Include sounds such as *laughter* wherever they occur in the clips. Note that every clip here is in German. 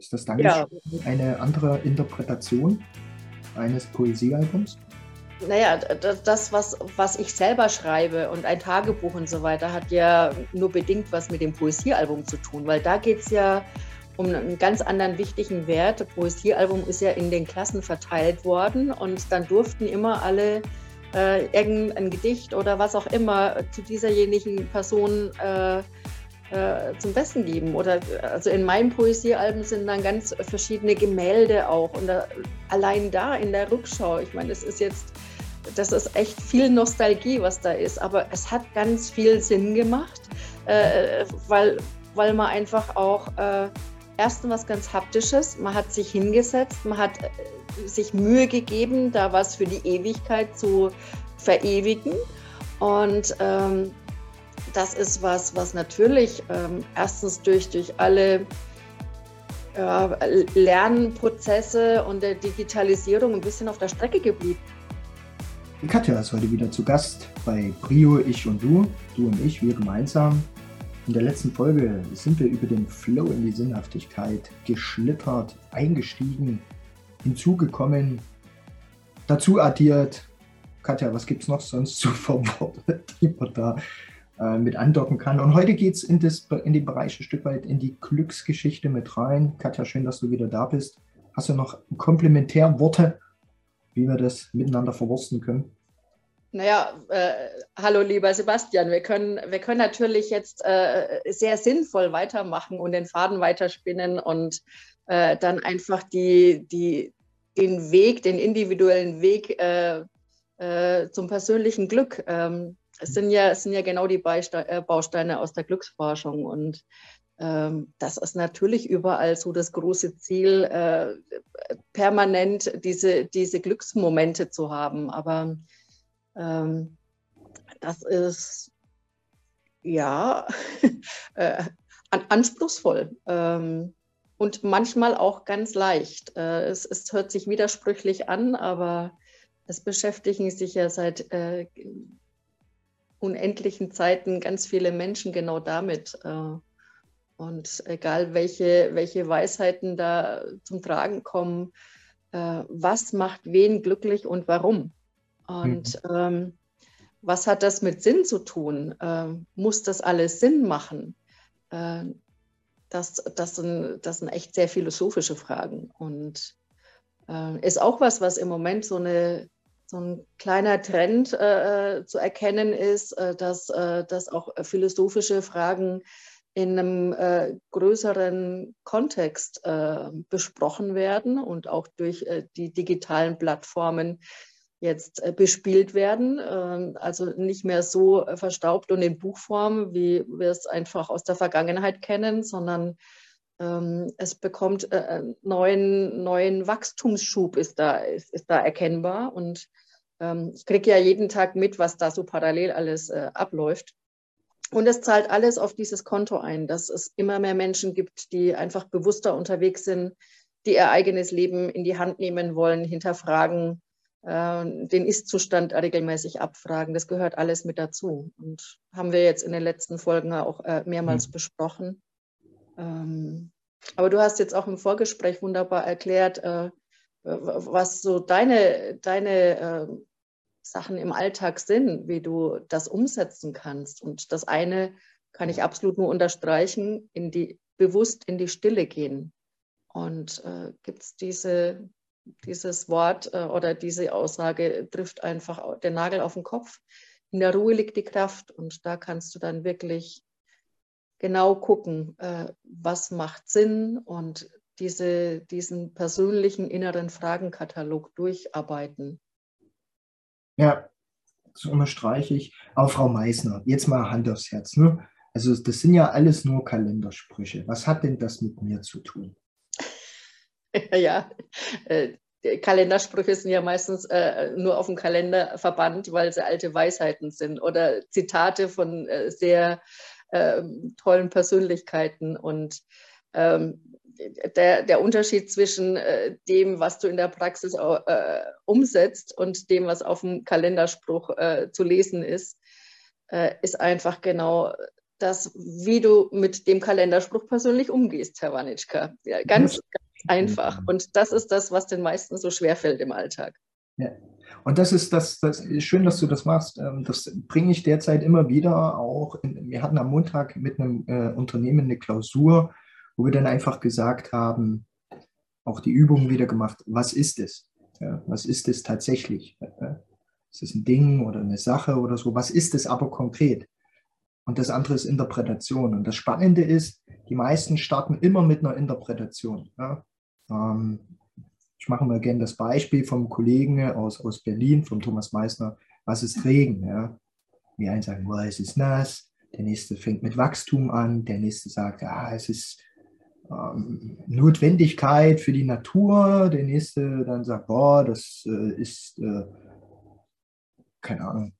Ist das Dankeschön ja. eine andere Interpretation eines Poesiealbums? Naja, das, was, was ich selber schreibe und ein Tagebuch und so weiter, hat ja nur bedingt was mit dem Poesiealbum zu tun, weil da geht es ja um einen ganz anderen wichtigen Wert. Das Poesiealbum ist ja in den Klassen verteilt worden und dann durften immer alle äh, irgendein Gedicht oder was auch immer zu dieserjenigen Person äh, zum Besten geben. Oder also in meinen Poesiealben sind dann ganz verschiedene Gemälde auch. Und da, allein da in der Rückschau, ich meine, es ist jetzt, das ist echt viel Nostalgie, was da ist, aber es hat ganz viel Sinn gemacht, äh, weil, weil man einfach auch äh, erstens was ganz Haptisches, man hat sich hingesetzt, man hat äh, sich Mühe gegeben, da was für die Ewigkeit zu verewigen. Und ähm, das ist was, was natürlich ähm, erstens durch, durch alle äh, Lernprozesse und der Digitalisierung ein bisschen auf der Strecke geblieben. Die Katja ist heute wieder zu Gast bei Brio, ich und du, du und ich, wir gemeinsam. In der letzten Folge sind wir über den Flow in die Sinnhaftigkeit geschlittert, eingestiegen, hinzugekommen, dazu addiert. Katja, was gibt es noch sonst zu Verworte, die man da äh, mit andocken kann. Und heute geht es in, in den Bereich ein Stück weit in die Glücksgeschichte mit rein. Katja, schön, dass du wieder da bist. Hast du noch Komplementärworte, wie wir das miteinander verwursten können? Naja, äh, hallo lieber Sebastian, wir können, wir können natürlich jetzt äh, sehr sinnvoll weitermachen und den Faden weiterspinnen und äh, dann einfach die, die, den Weg, den individuellen Weg äh, äh, zum persönlichen Glück ähm, es sind ja, es sind ja genau die Beisteine, äh, Bausteine aus der Glücksforschung und ähm, das ist natürlich überall so das große Ziel, äh, permanent diese, diese Glücksmomente zu haben. Aber ähm, das ist ja *laughs* äh, anspruchsvoll ähm, und manchmal auch ganz leicht. Äh, es, es, hört sich widersprüchlich an, aber es beschäftigen sich ja seit äh, unendlichen Zeiten ganz viele Menschen genau damit. Äh, und egal, welche, welche Weisheiten da zum Tragen kommen, äh, was macht wen glücklich und warum? Und mhm. ähm, was hat das mit Sinn zu tun? Ähm, muss das alles Sinn machen? Äh, das, das, sind, das sind echt sehr philosophische Fragen und äh, ist auch was, was im Moment so eine so ein kleiner Trend äh, äh, zu erkennen ist, äh, dass, äh, dass auch philosophische Fragen in einem äh, größeren Kontext äh, besprochen werden und auch durch die digitalen Plattformen jetzt bespielt werden. Ähm, also nicht mehr so verstaubt und in Buchform, wie wir es einfach aus der Vergangenheit kennen, sondern es bekommt äh, neuen, neuen Wachstumsschub ist da, ist, ist da erkennbar. Und ähm, ich kriege ja jeden Tag mit, was da so parallel alles äh, abläuft. Und es zahlt alles auf dieses Konto ein, dass es immer mehr Menschen gibt, die einfach bewusster unterwegs sind, die ihr eigenes Leben in die Hand nehmen wollen, hinterfragen, äh, den Ist-Zustand regelmäßig abfragen. Das gehört alles mit dazu. Und haben wir jetzt in den letzten Folgen auch äh, mehrmals mhm. besprochen. Ähm, aber du hast jetzt auch im Vorgespräch wunderbar erklärt, äh, was so deine, deine äh, Sachen im Alltag sind, wie du das umsetzen kannst. Und das eine kann ich absolut nur unterstreichen, in die, bewusst in die Stille gehen. Und äh, gibt es diese, dieses Wort äh, oder diese Aussage, trifft einfach den Nagel auf den Kopf. In der Ruhe liegt die Kraft und da kannst du dann wirklich genau gucken, äh, was macht Sinn und diese, diesen persönlichen inneren Fragenkatalog durcharbeiten. Ja, das unterstreiche ich. Aber Frau Meissner, jetzt mal Hand aufs Herz. Ne? Also das sind ja alles nur Kalendersprüche. Was hat denn das mit mir zu tun? *laughs* ja, äh, Kalendersprüche sind ja meistens äh, nur auf dem Kalender verbannt, weil sie alte Weisheiten sind oder Zitate von äh, sehr ähm, tollen Persönlichkeiten. Und ähm, der, der Unterschied zwischen äh, dem, was du in der Praxis äh, umsetzt und dem, was auf dem Kalenderspruch äh, zu lesen ist, äh, ist einfach genau das, wie du mit dem Kalenderspruch persönlich umgehst, Herr Wanitschka. Ja, ganz, ganz einfach. Und das ist das, was den meisten so schwerfällt im Alltag. Ja. Und das ist das, das ist schön, dass du das machst. Ähm, das bringe ich derzeit immer wieder auch. In, wir hatten am Montag mit einem äh, Unternehmen eine Klausur, wo wir dann einfach gesagt haben, auch die Übungen wieder gemacht, was ist es? Ja, was ist es tatsächlich? Ist es ein Ding oder eine Sache oder so? Was ist es aber konkret? Und das andere ist Interpretation. Und das Spannende ist, die meisten starten immer mit einer Interpretation. Ja? Ähm, ich mache mal gerne das Beispiel vom Kollegen aus, aus Berlin, vom Thomas Meissner. Was ist Regen? Ja? Die einen sagen, boah, es ist nass. Der nächste fängt mit Wachstum an. Der nächste sagt, ah, es ist ähm, Notwendigkeit für die Natur. Der nächste dann sagt, boah, das äh, ist, äh, keine Ahnung,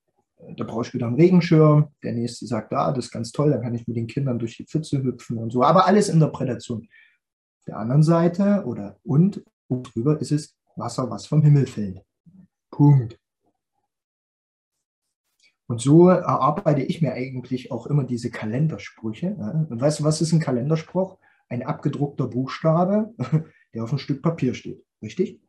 da brauche ich wieder einen Regenschirm. Der nächste sagt, ah, das ist ganz toll, dann kann ich mit den Kindern durch die Pfütze hüpfen und so. Aber alles Interpretation. Der anderen Seite oder und, und drüber ist es Wasser, was vom Himmel fällt. Punkt. Und so erarbeite ich mir eigentlich auch immer diese Kalendersprüche. Und weißt du, was ist ein Kalenderspruch? ein abgedruckter Buchstabe, *laughs* der auf ein Stück Papier steht. Richtig?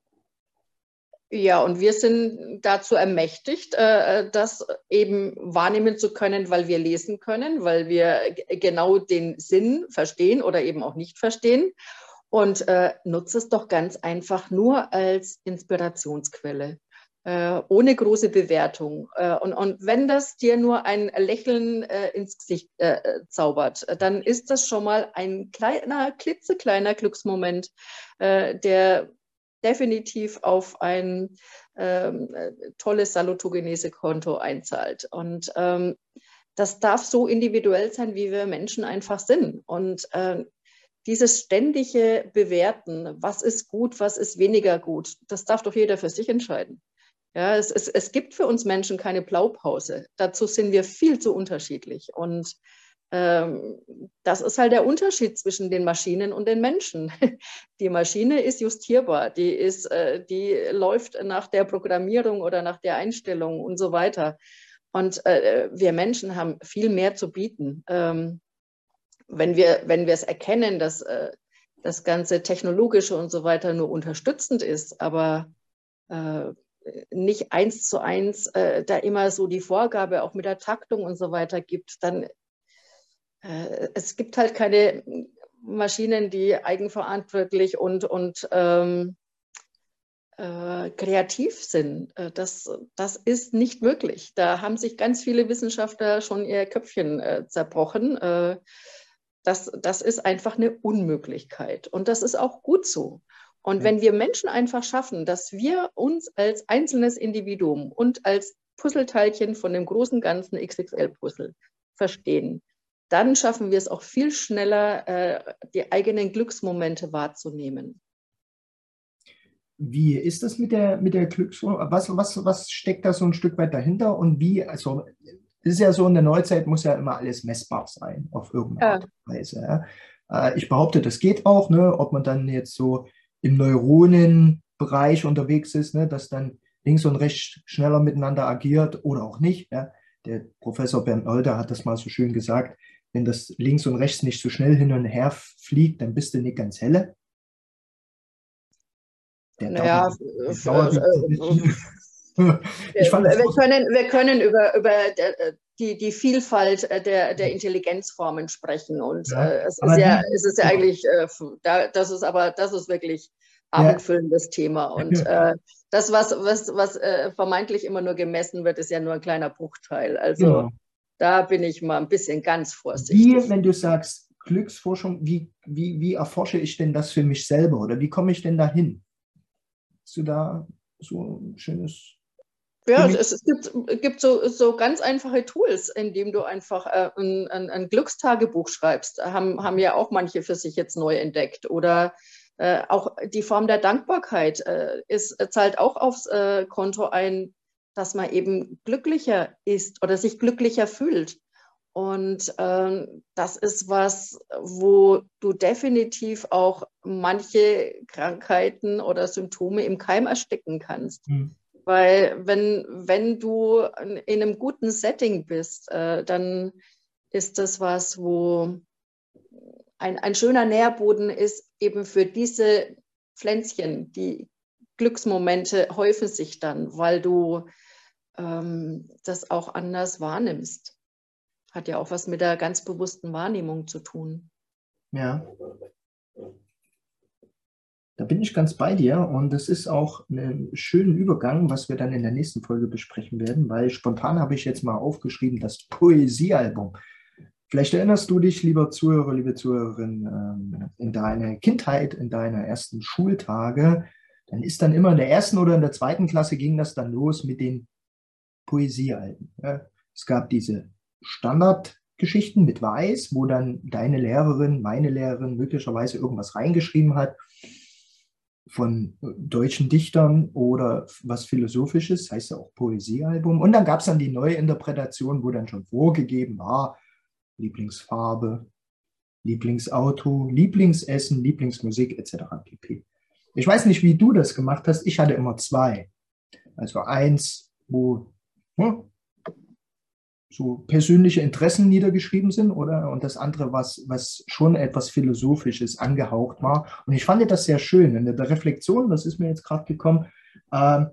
Ja, und wir sind dazu ermächtigt, äh, das eben wahrnehmen zu können, weil wir lesen können, weil wir genau den Sinn verstehen oder eben auch nicht verstehen. Und äh, nutze es doch ganz einfach nur als Inspirationsquelle äh, ohne große Bewertung. Äh, und, und wenn das dir nur ein Lächeln äh, ins Gesicht äh, zaubert, dann ist das schon mal ein kleiner, klitzekleiner Glücksmoment, äh, der definitiv auf ein ähm, tolles Salutogenese-Konto einzahlt. Und ähm, das darf so individuell sein, wie wir Menschen einfach sind. Und äh, dieses ständige Bewerten, was ist gut, was ist weniger gut, das darf doch jeder für sich entscheiden. Ja, es, es, es gibt für uns Menschen keine Blaupause. Dazu sind wir viel zu unterschiedlich. Und ähm, das ist halt der Unterschied zwischen den Maschinen und den Menschen. *laughs* Die Maschine ist justierbar, die, ist, äh, die läuft nach der Programmierung oder nach der Einstellung und so weiter. Und äh, wir Menschen haben viel mehr zu bieten. Wenn wir wenn wir es erkennen, dass äh, das ganze Technologische und so weiter nur unterstützend ist, aber äh, nicht eins zu eins äh, da immer so die Vorgabe auch mit der Taktung und so weiter gibt, dann äh, es gibt halt keine Maschinen, die eigenverantwortlich und, und ähm, äh, kreativ sind. Äh, das, das ist nicht möglich. Da haben sich ganz viele Wissenschaftler schon ihr Köpfchen äh, zerbrochen. Äh, das, das ist einfach eine Unmöglichkeit. Und das ist auch gut so. Und ja. wenn wir Menschen einfach schaffen, dass wir uns als einzelnes Individuum und als Puzzleteilchen von dem großen ganzen XXL-Puzzle verstehen, dann schaffen wir es auch viel schneller, äh, die eigenen Glücksmomente wahrzunehmen. Wie ist das mit der, mit der Glücks... Was, was, was steckt da so ein Stück weit dahinter und wie, also ist ja so, in der Neuzeit muss ja immer alles messbar sein, auf irgendeine. Art und Weise. Ja. Äh, ich behaupte, das geht auch, ne? ob man dann jetzt so im Neuronenbereich unterwegs ist, ne, dass dann links und rechts schneller miteinander agiert oder auch nicht. Ja. Der Professor Bernd Older hat das mal so schön gesagt, wenn das links und rechts nicht so schnell hin und her fliegt, dann bist du nicht ganz helle. Der naja, dauert, äh, *laughs* *laughs* ich fand wir, können, wir können über, über äh, die, die Vielfalt äh, der, der Intelligenzformen sprechen. Und ja, äh, es, ist ja, es ist ja eigentlich, da, das ist aber, das ist wirklich abendfüllendes ja. Thema. *laughs* Und äh, das, was, was, was äh, vermeintlich immer nur gemessen wird, ist ja nur ein kleiner Bruchteil. Also genau. da bin ich mal ein bisschen ganz vorsichtig. Wie, wenn du sagst, Glücksforschung, wie, wie, wie erforsche ich denn das für mich selber oder wie komme ich denn dahin? Hast du da so ein schönes ja, es, es, gibt, gibt so, so ganz einfache Tools, indem du einfach äh, ein, ein, ein, Glückstagebuch schreibst. Haben, haben ja auch manche für sich jetzt neu entdeckt. Oder äh, auch die Form der Dankbarkeit äh, ist, zahlt auch aufs äh, Konto ein, dass man eben glücklicher ist oder sich glücklicher fühlt. Und ähm, das ist was, wo du definitiv auch manche Krankheiten oder Symptome im Keim ersticken kannst. Mhm. Weil wenn, wenn du in einem guten Setting bist, äh, dann ist das was, wo ein, ein schöner Nährboden ist eben für diese Pflänzchen, die Glücksmomente häufen sich dann, weil du ähm, das auch anders wahrnimmst. Hat ja auch was mit der ganz bewussten Wahrnehmung zu tun. Ja. Da bin ich ganz bei dir und es ist auch ein schöner Übergang, was wir dann in der nächsten Folge besprechen werden, weil spontan habe ich jetzt mal aufgeschrieben, das Poesiealbum. Vielleicht erinnerst du dich, lieber Zuhörer, liebe Zuhörerin, ähm, in deine Kindheit, in deine ersten Schultage. Dann ist dann immer in der ersten oder in der zweiten Klasse ging das dann los mit den Poesiealben. Es gab diese Standardgeschichten mit Weiß, wo dann deine Lehrerin, meine Lehrerin möglicherweise irgendwas reingeschrieben hat von deutschen Dichtern oder was Philosophisches, heißt ja auch Poesiealbum. Und dann gab es dann die neue Interpretation, wo dann schon vorgegeben war, Lieblingsfarbe, Lieblingsauto, Lieblingsessen, Lieblingsmusik etc. pp. Ich weiß nicht, wie du das gemacht hast. Ich hatte immer zwei. Also eins, wo hm, so persönliche Interessen niedergeschrieben sind, oder? Und das andere, was, was schon etwas Philosophisches angehaucht war. Und ich fand das sehr schön. In der Reflexion, das ist mir jetzt gerade gekommen, äh,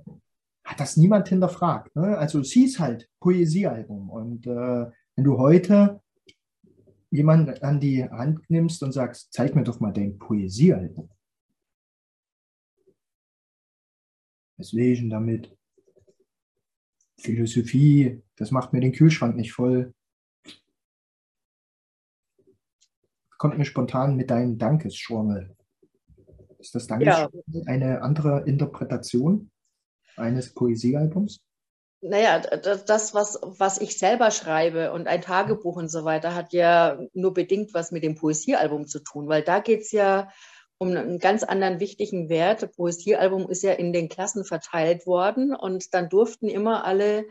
hat das niemand hinterfragt. Ne? Also es hieß halt Poesiealbum. Und äh, wenn du heute jemanden an die Hand nimmst und sagst, zeig mir doch mal dein Poesiealbum. Was denn damit? Philosophie, das macht mir den Kühlschrank nicht voll. Kommt mir spontan mit deinem Dankesschormel. Ist das Dankesschormel ja. eine andere Interpretation eines Poesiealbums? Naja, das, was, was ich selber schreibe und ein Tagebuch und so weiter, hat ja nur bedingt was mit dem Poesiealbum zu tun, weil da geht es ja um einen ganz anderen wichtigen Wert. Das Poesiealbum ist ja in den Klassen verteilt worden und dann durften immer alle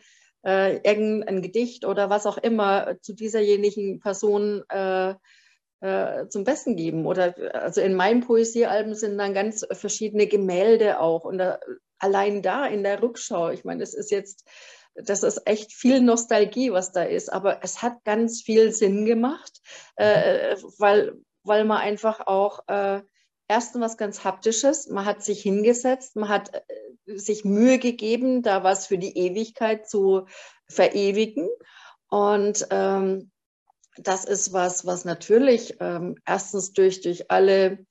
äh, irgendein Gedicht oder was auch immer zu dieserjenigen Person äh, äh, zum Besten geben. Oder also in meinem Poesiealbum sind dann ganz verschiedene Gemälde auch. Und da, allein da in der Rückschau, ich meine, das ist jetzt, das ist echt viel Nostalgie, was da ist, aber es hat ganz viel Sinn gemacht, äh, weil, weil man einfach auch äh, erstens was ganz Haptisches, man hat sich hingesetzt, man hat äh, sich Mühe gegeben, da was für die Ewigkeit zu verewigen. Und ähm, das ist was, was natürlich ähm, erstens durch, durch alle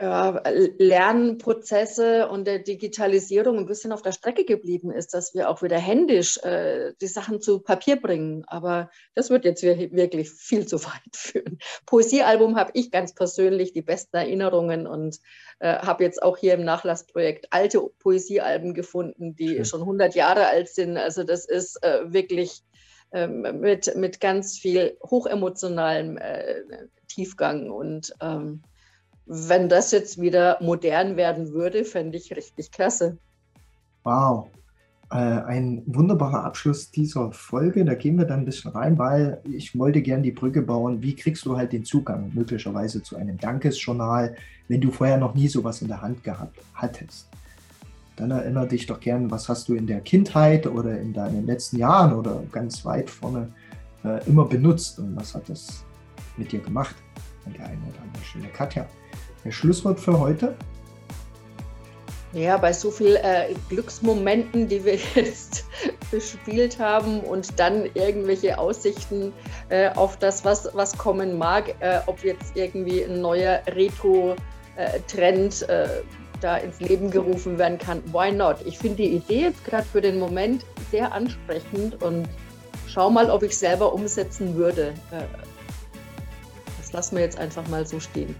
Lernprozesse und der Digitalisierung ein bisschen auf der Strecke geblieben ist, dass wir auch wieder händisch äh, die Sachen zu Papier bringen. Aber das wird jetzt wirklich viel zu *laughs* weit führen. Poesiealbum habe ich ganz persönlich die besten Erinnerungen und äh, habe jetzt auch hier im Nachlassprojekt alte Poesiealben gefunden, die Schön. schon 100 Jahre alt sind. Also das ist äh, wirklich ähm, mit, mit ganz viel hochemotionalem äh, Tiefgang und ähm, wenn das jetzt wieder modern werden würde, fände ich richtig klasse. Wow. Äh, ein wunderbarer Abschluss dieser Folge. Da gehen wir dann ein bisschen rein, weil ich wollte gerne die Brücke bauen. Wie kriegst du halt den Zugang möglicherweise zu einem Dankesjournal, wenn du vorher noch nie sowas in der Hand gehabt hattest? Dann erinnere dich doch gern, was hast du in der Kindheit oder in deinen letzten Jahren oder ganz weit vorne äh, immer benutzt und was hat das mit dir gemacht an der einen oder anderen Stelle. Katja, der Schlusswort für heute? Ja, bei so vielen äh, Glücksmomenten, die wir *laughs* jetzt bespielt haben und dann irgendwelche Aussichten äh, auf das, was, was kommen mag, äh, ob jetzt irgendwie ein neuer Retro-Trend äh, da ins Leben gerufen werden kann. Why not? Ich finde die Idee jetzt gerade für den Moment sehr ansprechend und schau mal, ob ich selber umsetzen würde. Lassen wir jetzt einfach mal so stehen.